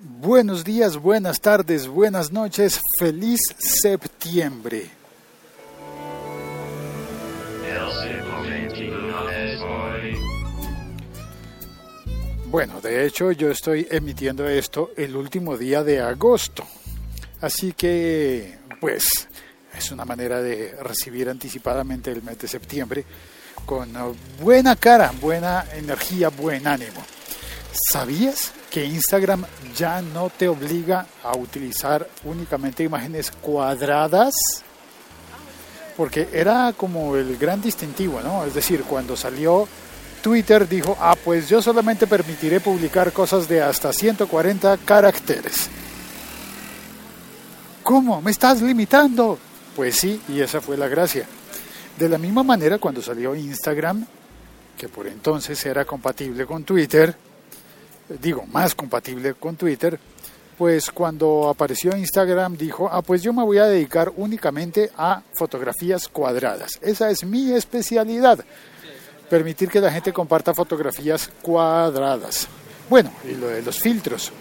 Buenos días, buenas tardes, buenas noches, feliz septiembre. Bueno, de hecho yo estoy emitiendo esto el último día de agosto, así que pues es una manera de recibir anticipadamente el mes de septiembre con buena cara, buena energía, buen ánimo. ¿Sabías que Instagram ya no te obliga a utilizar únicamente imágenes cuadradas? Porque era como el gran distintivo, ¿no? Es decir, cuando salió Twitter dijo, ah, pues yo solamente permitiré publicar cosas de hasta 140 caracteres. ¿Cómo? ¿Me estás limitando? Pues sí, y esa fue la gracia. De la misma manera, cuando salió Instagram, que por entonces era compatible con Twitter, digo, más compatible con Twitter, pues cuando apareció Instagram dijo, ah, pues yo me voy a dedicar únicamente a fotografías cuadradas. Esa es mi especialidad permitir que la gente comparta fotografías cuadradas. Bueno, y lo de los filtros,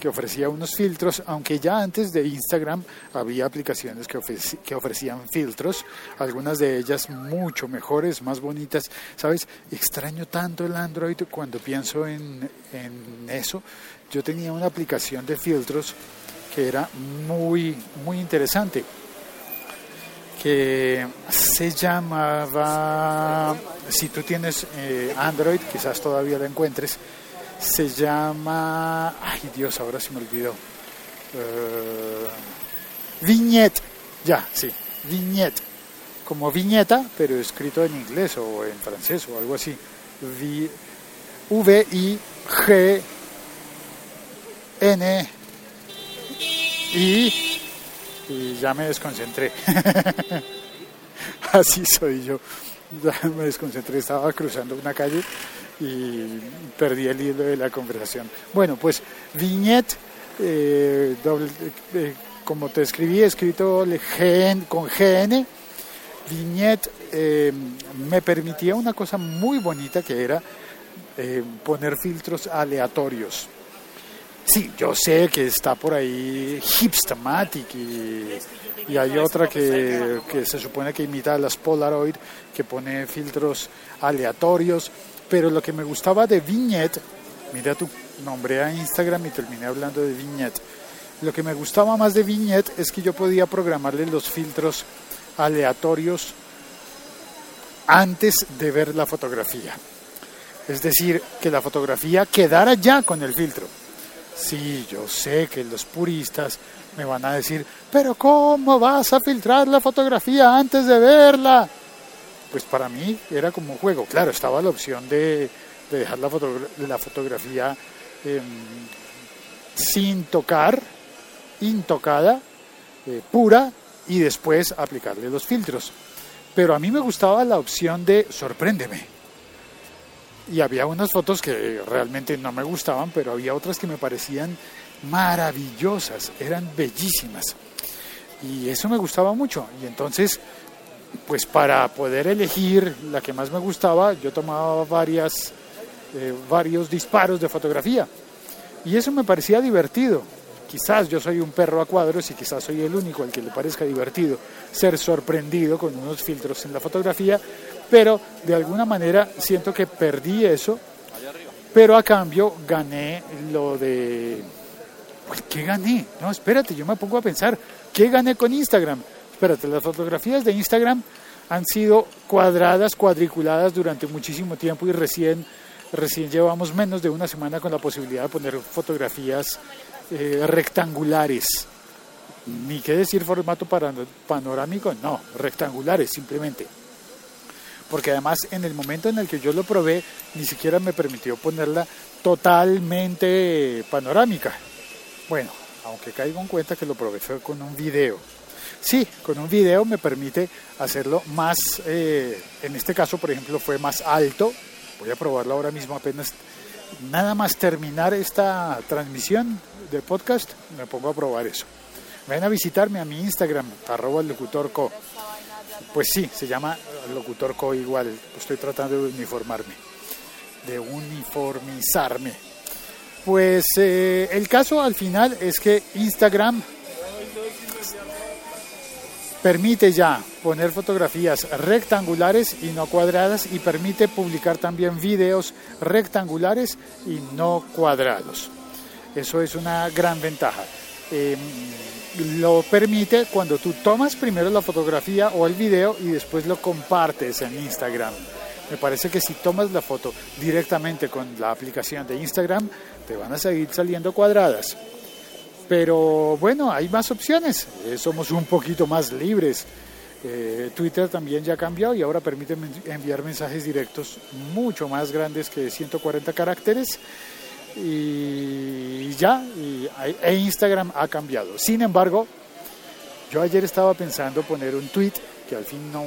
que ofrecía unos filtros, aunque ya antes de Instagram había aplicaciones que, que ofrecían filtros, algunas de ellas mucho mejores, más bonitas. ¿Sabes? Extraño tanto el Android cuando pienso en, en eso. Yo tenía una aplicación de filtros que era muy, muy interesante que se llamaba, si tú tienes eh, Android, quizás todavía lo encuentres, se llama, ay Dios, ahora se me olvidó, uh, ya, sí, Vignette, como viñeta, pero escrito en inglés o en francés o algo así, V-I-G-N-I y ya me desconcentré. Así soy yo. Ya me desconcentré, estaba cruzando una calle y perdí el hilo de la conversación. Bueno, pues viñet, eh, eh, como te escribí, escrito con GN, viñet eh, me permitía una cosa muy bonita que era poner filtros aleatorios. Sí, yo sé que está por ahí Hipstamatic y, y hay otra que, que, se supone que imita a las Polaroid, que pone filtros aleatorios, pero lo que me gustaba de Vignette, mira tu nombre a Instagram y terminé hablando de Vignette, lo que me gustaba más de Vignette es que yo podía programarle los filtros aleatorios antes de ver la fotografía. Es decir, que la fotografía quedara ya con el filtro Sí, yo sé que los puristas me van a decir, pero ¿cómo vas a filtrar la fotografía antes de verla? Pues para mí era como un juego. Claro, estaba la opción de, dejar la, la fotografía em, sin tocar, intocada, eh, pura, y después aplicarle los filtros. Pero a mí me gustaba la opción de sorpréndeme y había unas fotos que realmente no me gustaban, pero había otras que me parecían maravillosas, eran bellísimas. Y eso me gustaba mucho. Y entonces, pues para poder elegir la que más me gustaba, yo tomaba varias, eh, varios disparos de fotografía. Y eso me parecía divertido. Quizás yo soy un perro a cuadros y quizás soy el único al que le parezca divertido ser sorprendido con unos filtros en la fotografía, pero de alguna manera siento que perdí eso, pero a cambio gané lo de... ¿Qué gané? No, espérate, yo me pongo a pensar, ¿qué gané con Instagram? Espérate, las fotografías de Instagram han sido cuadradas, cuadriculadas durante muchísimo tiempo y recién, recién llevamos menos de una semana con la posibilidad de poner fotografías eh, rectangulares. Ni qué decir formato panorámico, no, rectangulares simplemente porque además en el momento en el que yo lo probé ni siquiera me permitió ponerla totalmente panorámica. Bueno, aunque caigo en cuenta que lo probé fue con un video. Sí, con un video me permite hacerlo más, eh, en este caso por ejemplo fue más alto, voy a probarlo ahora mismo apenas, nada más terminar esta transmisión de podcast, me pongo a probar eso. Ven a visitarme a mi Instagram, arroba locutorco. Pues sí, se llama Locutor Co igual. Estoy tratando de uniformarme, de uniformizarme. Pues eh, el caso al final es que Instagram permite ya poner fotografías rectangulares y no cuadradas y permite publicar también videos rectangulares y no cuadrados. Eso es una gran ventaja. Em, lo permite cuando tú tomas primero la fotografía o el video y después lo compartes en Instagram. Me parece que si tomas la foto directamente con la aplicación de Instagram, te van a seguir saliendo cuadradas. Pero bueno, hay más opciones. Eh, somos un poquito más libres. Eh, Twitter también ya cambió y ahora permite enviar mensajes directos mucho más grandes que 140 caracteres y ya, e Instagram ha cambiado. Sin embargo, yo ayer estaba pensando poner un tweet, que al fin no,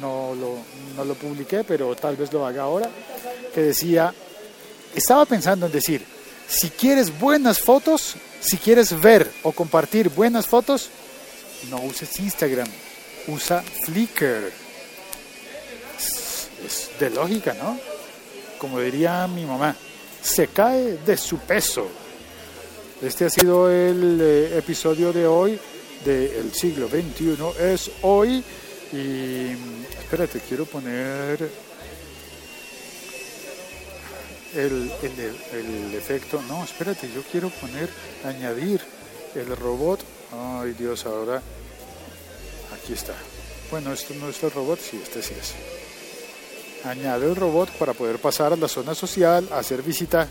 no, lo, no lo publiqué, pero tal vez lo haga ahora, que decía, estaba pensando en decir, si quieres buenas fotos, si quieres ver o compartir buenas fotos, no uses Instagram, usa Flickr. es de lógica, ¿no? Como diría mi mamá se cae de su peso. Este ha sido el eh, episodio de hoy del siglo XXI. Es hoy y espérate, quiero poner el, el, efecto. No, espérate, yo quiero poner, añadir el robot. Ay Dios, ahora aquí está. Bueno, esto no es el robot, sí, este sí es. Añade el robot para poder pasar a la zona social, hacer visita.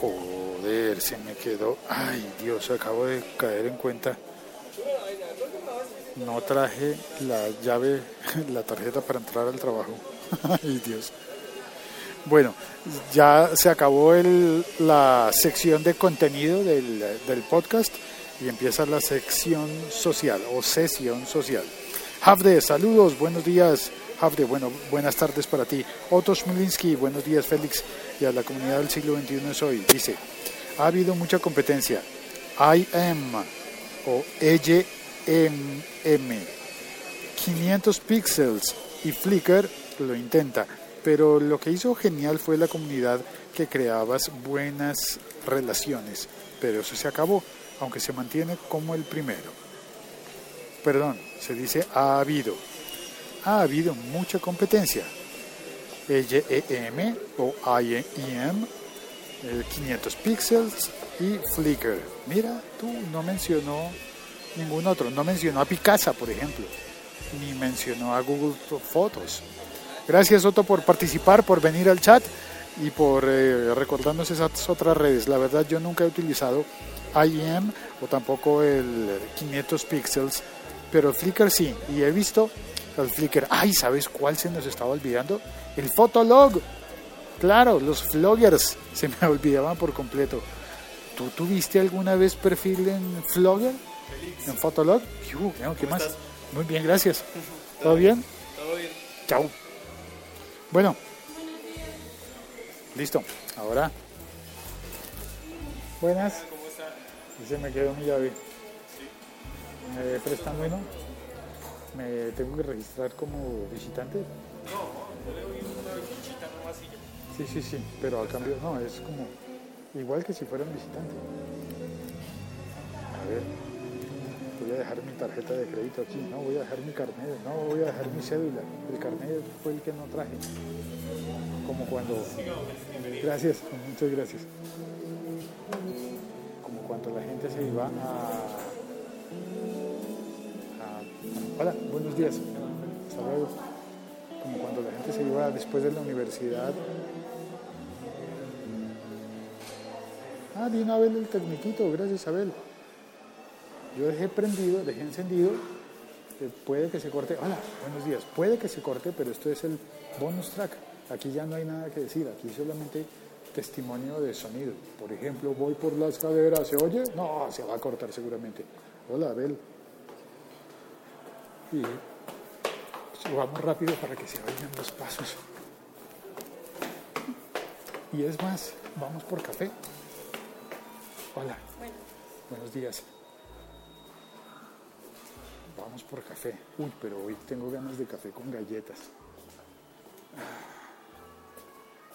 Joder, se me quedó. Ay, Dios, acabo de caer en cuenta. No traje la llave, la tarjeta para entrar al trabajo. Ay, Dios. Bueno, ya se acabó la sección de contenido del, del podcast y empieza la sección social o sesión social. Havde, saludos, buenos días. Havde, bueno, buenas tardes para ti. Otto Smilinski, buenos días Félix y a la comunidad del siglo XXI es hoy. Dice, ha habido mucha competencia. IM o EYM, 500 píxeles y Flickr lo intenta, pero lo que hizo genial fue la comunidad que creabas buenas relaciones, pero eso se acabó aunque se mantiene como el primero. Perdón, se dice ha habido. Ha habido mucha competencia. EYEM o IEM, 500 píxeles y Flickr. Mira, tú no mencionó ningún otro. No mencionó a Picasa, por ejemplo, ni mencionó a Google Fotos. Gracias, Otto, por participar, por venir al chat y por eh, recordarnos esas otras redes. La verdad, yo nunca he utilizado IM o tampoco el 500 píxeles, pero Flickr sí. Y he visto el Flickr. Ay, ¿sabes cuál se nos estaba olvidando? El Fotolog. Claro, los vloggers se me olvidaban por completo. ¿Tú tuviste alguna vez perfil en Flogger? ¿En Fotolog? ¿Qué más? Muy bien, gracias. ¿Todo bien? Todo bien. Chao. Bueno, listo. Ahora. Buenas. Y se me quedó mi llave. ¿Me prestan bueno? ¿Me tengo que registrar como visitante? No, yo le doy una fichita nomás y ya. Sí, sí, sí, pero a cambio, no, es como igual que si fuera un visitante. A ver, voy a dejar mi tarjeta de crédito aquí, no, voy a dejar mi carnet, no, voy a dejar mi cédula. El carnet fue el que no traje. Como cuando... Gracias, muchas gracias cuando la gente se iba a, hola, buenos días, hasta luego. Como cuando la gente se iba después de la universidad. Ah, vino Abel el tecniquito, gracias Abel. Yo dejé prendido, dejé encendido. Eh, puede que se corte. Hola, buenos días. Puede que se corte, pero esto es el bonus track. Aquí ya no hay nada que decir. Aquí solamente testimonio de sonido. Por ejemplo, voy por la escalera, ¿se oye? No, se va a cortar seguramente. Hola, Abel. Y subamos rápido para que se oigan los pasos. Y es más, vamos por café. Hola. Buenos días. Vamos por café. Uy, pero hoy tengo ganas de café con galletas.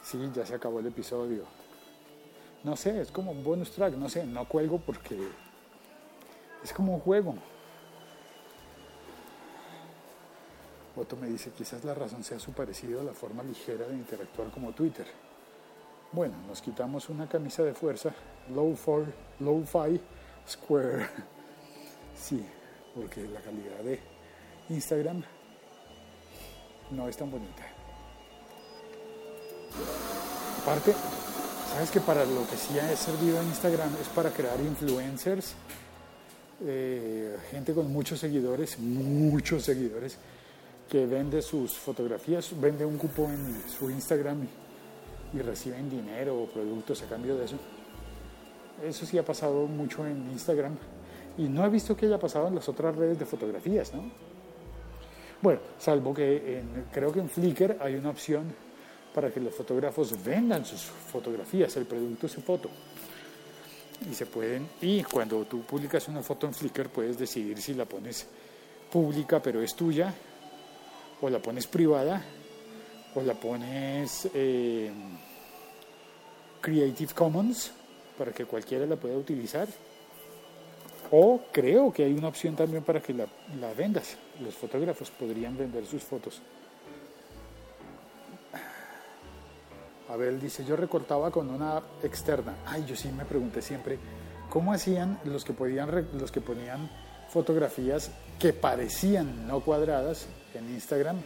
Sí, ya se acabó el episodio. No sé, es como un bonus track, no sé, no cuelgo porque es como un juego. Otto me dice, quizás la razón sea su parecido a la forma ligera de interactuar como Twitter. Bueno, nos quitamos una camisa de fuerza, low, for, low fi square. Sí, porque la calidad de Instagram no es tan bonita. Aparte, sabes que para lo que sí ha servido Instagram es para crear influencers, eh, gente con muchos seguidores, muchos seguidores, que vende sus fotografías, vende un cupo en su Instagram y reciben dinero o productos a cambio de eso. Eso sí ha pasado mucho en Instagram y no he visto que haya pasado en las otras redes de fotografías, ¿no? Bueno, salvo que en- creo que en Flickr hay una opción para que los fotógrafos vendan sus fotografías, el producto su foto. Y se pueden, y cuando tú publicas una foto en Flickr puedes decidir si la pones pública pero es tuya, o la pones privada, o la pones eh, Creative Commons para que cualquiera la pueda utilizar. O creo que hay una opción también para que la, vendas. Los fotógrafos podrían vender sus fotos. Abel dice, yo recortaba con una app externa. Ay, yo sí me pregunté siempre, ¿cómo hacían los que, podían, los que ponían fotografías que parecían no cuadradas en Instagram?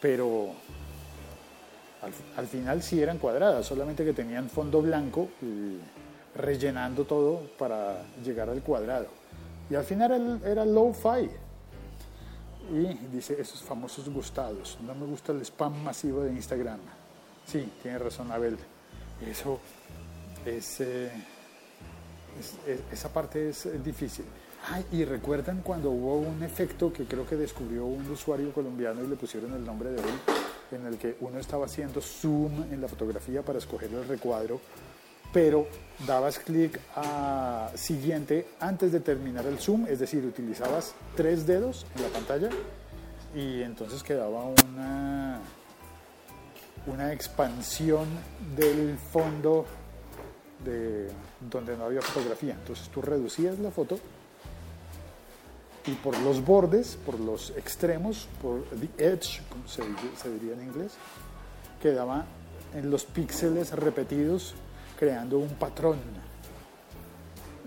Pero al, al final sí eran cuadradas, solamente que tenían fondo blanco y rellenando todo para llegar al cuadrado. Y al final era, era low-fi. Y dice esos famosos gustados. No me gusta el spam masivo de Instagram. Sí, tiene razón Abel. Eso es, eh, es- es- esa parte es difícil. Ay, y recuerdan cuando hubo un efecto que creo que descubrió un usuario colombiano y le pusieron el nombre de él, en el que uno estaba haciendo zoom en la fotografía para escoger el recuadro, pero dabas clic a siguiente antes de terminar el zoom, es decir, utilizabas tres dedos en la pantalla y entonces quedaba una una expansión del fondo de donde no había fotografía. Entonces tú reducías la foto y por los bordes, por los extremos, por the edge, como se, se diría en inglés, quedaba en los píxeles repetidos creando un patrón.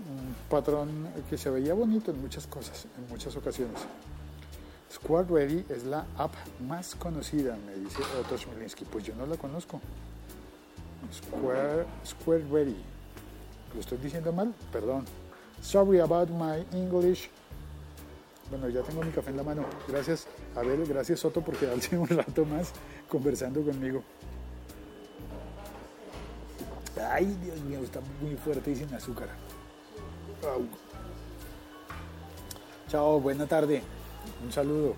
Un patrón que se veía bonito en muchas cosas, en muchas ocasiones. Square Ready es la app más conocida, me dice Otto Smolinski. Pues yo no la conozco. Square, Square Ready. ¿Lo estoy diciendo mal? Perdón. Sorry about my English. Bueno, ya tengo mi café en la mano. Gracias, Abel. Gracias, Soto, por quedarse un rato más conversando conmigo. Ay, Dios mío, está muy fuerte y sin azúcar. Chao, buena tarde. Un saludo.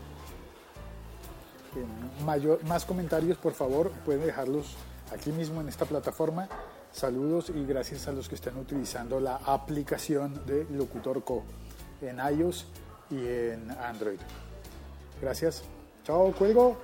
Eh, mayor- más comentarios, por favor, pueden dejarlos aquí mismo en esta plataforma. Saludos y gracias a los que están utilizando la aplicación de Locutor Co en iOS y en Android. Gracias. Chao, cuelgo.